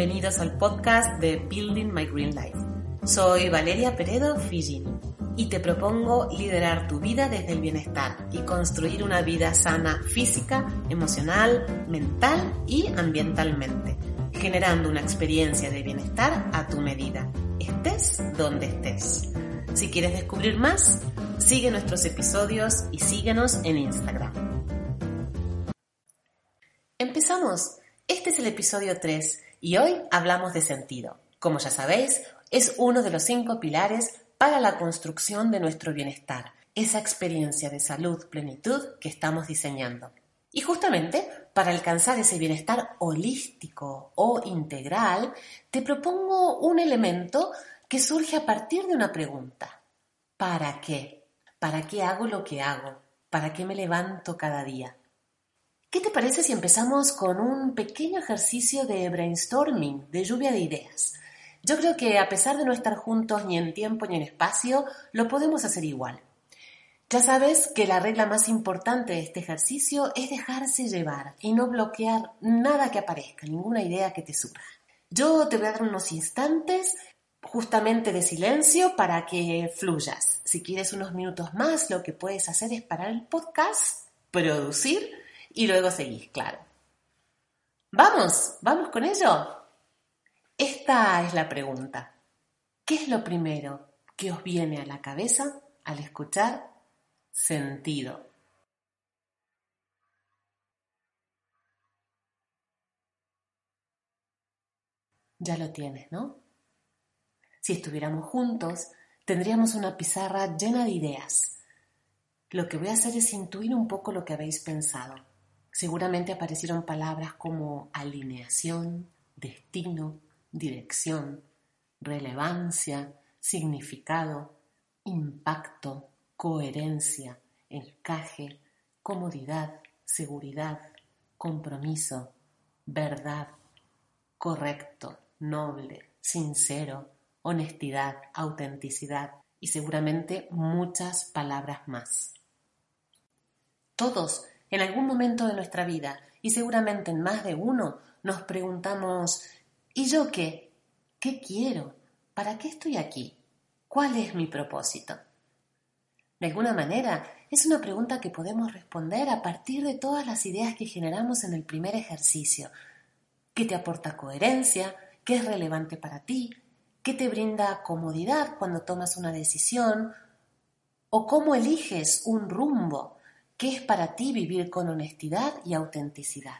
Bienvenidos al podcast de Building My Green Life. Soy Valeria Peredo Figini y te propongo liderar tu vida desde el bienestar y construir una vida sana física, emocional, mental y ambientalmente, generando una experiencia de bienestar a tu medida, estés donde estés. Si quieres descubrir más, sigue nuestros episodios y síguenos en Instagram. Empezamos. Este es el episodio 3 y hoy hablamos de sentido. Como ya sabéis, es uno de los cinco pilares para la construcción de nuestro bienestar, esa experiencia de salud, plenitud que estamos diseñando. Y justamente para alcanzar ese bienestar holístico o integral, te propongo un elemento que surge a partir de una pregunta. ¿Para qué? ¿Para qué hago lo que hago? ¿Para qué me levanto cada día? ¿Qué te parece si empezamos con un pequeño ejercicio de brainstorming, de lluvia de ideas? Yo creo que a pesar de no estar juntos ni en tiempo ni en espacio, lo podemos hacer igual. Ya sabes que la regla más importante de este ejercicio es dejarse llevar y no bloquear nada que aparezca, ninguna idea que te surja. Yo te voy a dar unos instantes justamente de silencio para que fluyas. Si quieres unos minutos más, lo que puedes hacer es parar el podcast, producir y luego seguís, claro. Vamos, vamos con ello. Esta es la pregunta. ¿Qué es lo primero que os viene a la cabeza al escuchar sentido? Ya lo tienes, ¿no? Si estuviéramos juntos, tendríamos una pizarra llena de ideas. Lo que voy a hacer es intuir un poco lo que habéis pensado. Seguramente aparecieron palabras como alineación, destino, dirección, relevancia, significado, impacto, coherencia, encaje, comodidad, seguridad, compromiso, verdad, correcto, noble, sincero, honestidad, autenticidad y seguramente muchas palabras más. Todos en algún momento de nuestra vida y seguramente en más de uno nos preguntamos ¿y yo qué? ¿Qué quiero? ¿Para qué estoy aquí? ¿Cuál es mi propósito? De alguna manera, es una pregunta que podemos responder a partir de todas las ideas que generamos en el primer ejercicio. ¿Qué te aporta coherencia? ¿Qué es relevante para ti? ¿Qué te brinda comodidad cuando tomas una decisión? ¿O cómo eliges un rumbo? ¿Qué es para ti vivir con honestidad y autenticidad?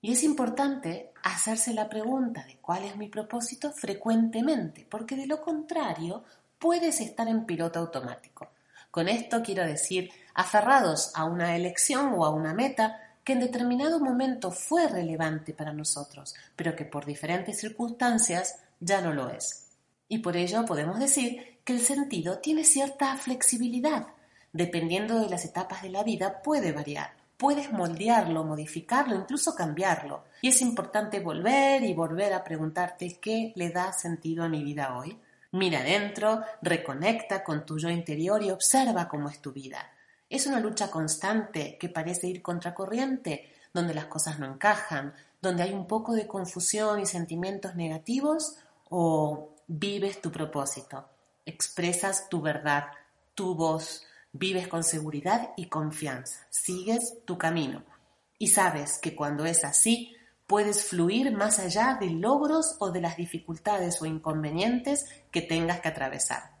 Y es importante hacerse la pregunta de cuál es mi propósito frecuentemente, porque de lo contrario puedes estar en piloto automático. Con esto quiero decir aferrados a una elección o a una meta que en determinado momento fue relevante para nosotros, pero que por diferentes circunstancias ya no lo es. Y por ello podemos decir que el sentido tiene cierta flexibilidad. Dependiendo de las etapas de la vida puede variar. Puedes moldearlo, modificarlo, incluso cambiarlo. Y es importante volver y volver a preguntarte qué le da sentido a mi vida hoy. Mira adentro, reconecta con tu yo interior y observa cómo es tu vida. Es una lucha constante que parece ir contracorriente, donde las cosas no encajan, donde hay un poco de confusión y sentimientos negativos, o vives tu propósito, expresas tu verdad, tu voz, vives con seguridad y confianza, sigues tu camino y sabes que cuando es así, puedes fluir más allá de logros o de las dificultades o inconvenientes que tengas que atravesar.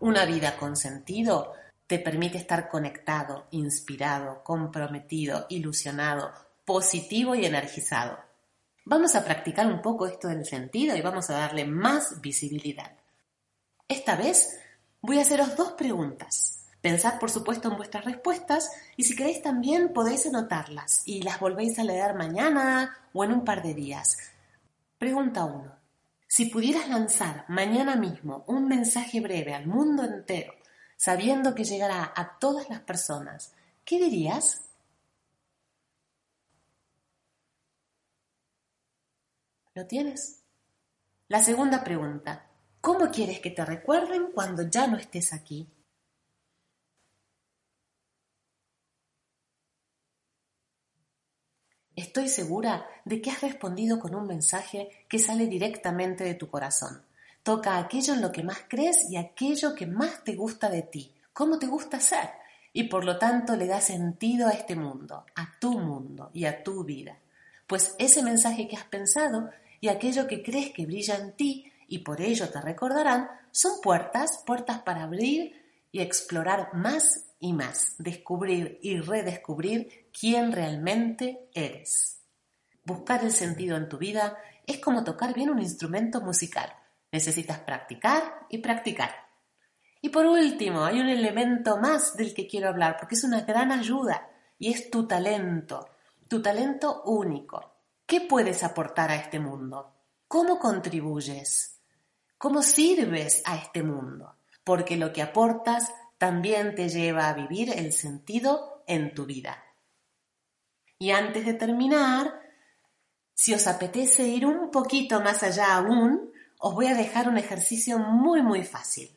Una vida con sentido te permite estar conectado, inspirado, comprometido, ilusionado, positivo y energizado. Vamos a practicar un poco esto del sentido y vamos a darle más visibilidad. Esta vez voy a haceros dos preguntas. Pensad, por supuesto, en vuestras respuestas y si queréis también podéis anotarlas y las volvéis a leer mañana o en un par de días. Pregunta 1. Si pudieras lanzar mañana mismo un mensaje breve al mundo entero, sabiendo que llegará a todas las personas, ¿qué dirías? ¿Lo tienes? La segunda pregunta. ¿Cómo quieres que te recuerden cuando ya no estés aquí? Estoy segura de que has respondido con un mensaje que sale directamente de tu corazón. Toca aquello en lo que más crees y aquello que más te gusta de ti, cómo te gusta ser, y por lo tanto le da sentido a este mundo, a tu mundo y a tu vida. Pues ese mensaje que has pensado y aquello que crees que brilla en ti y por ello te recordarán son puertas, puertas para abrir y explorar más y más, descubrir y redescubrir quién realmente eres. Buscar el sentido en tu vida es como tocar bien un instrumento musical. Necesitas practicar y practicar. Y por último, hay un elemento más del que quiero hablar porque es una gran ayuda y es tu talento, tu talento único. ¿Qué puedes aportar a este mundo? ¿Cómo contribuyes? ¿Cómo sirves a este mundo? Porque lo que aportas también te lleva a vivir el sentido en tu vida. Y antes de terminar, si os apetece ir un poquito más allá aún, os voy a dejar un ejercicio muy muy fácil.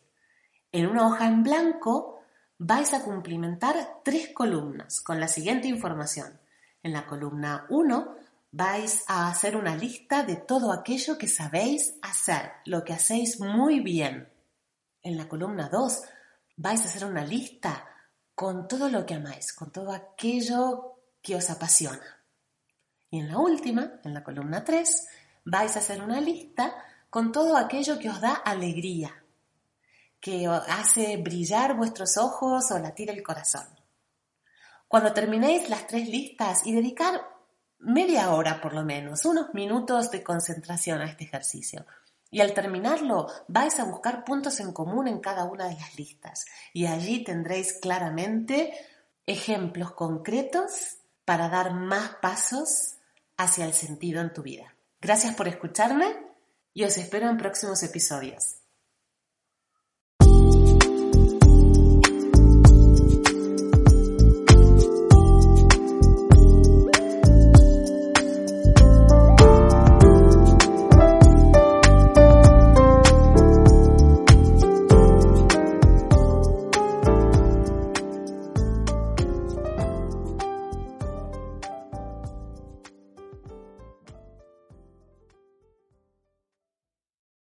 En una hoja en blanco vais a cumplimentar tres columnas con la siguiente información. En la columna 1 vais a hacer una lista de todo aquello que sabéis hacer, lo que hacéis muy bien. En la columna 2 vais a hacer una lista con todo lo que amáis, con todo aquello que os apasiona. Y en la última, en la columna 3, vais a hacer una lista con todo aquello que os da alegría, que os hace brillar vuestros ojos o latir el corazón. Cuando terminéis las tres listas y dedicar media hora por lo menos, unos minutos de concentración a este ejercicio, y al terminarlo vais a buscar puntos en común en cada una de las listas y allí tendréis claramente ejemplos concretos para dar más pasos hacia el sentido en tu vida. Gracias por escucharme y os espero en próximos episodios.